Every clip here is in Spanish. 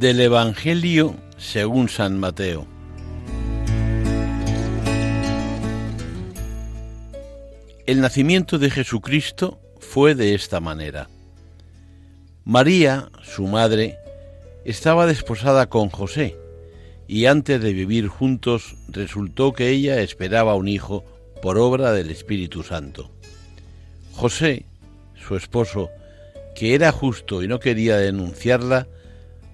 Del Evangelio según San Mateo. El nacimiento de Jesucristo fue de esta manera. María, su madre, estaba desposada con José, y antes de vivir juntos resultó que ella esperaba un hijo por obra del Espíritu Santo. José, su esposo, que era justo y no quería denunciarla,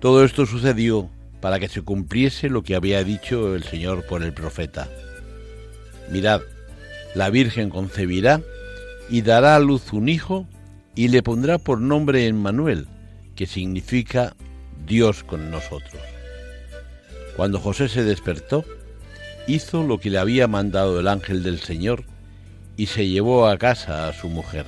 Todo esto sucedió para que se cumpliese lo que había dicho el Señor por el profeta. Mirad, la Virgen concebirá y dará a luz un hijo y le pondrá por nombre Emmanuel, que significa Dios con nosotros. Cuando José se despertó, hizo lo que le había mandado el ángel del Señor y se llevó a casa a su mujer.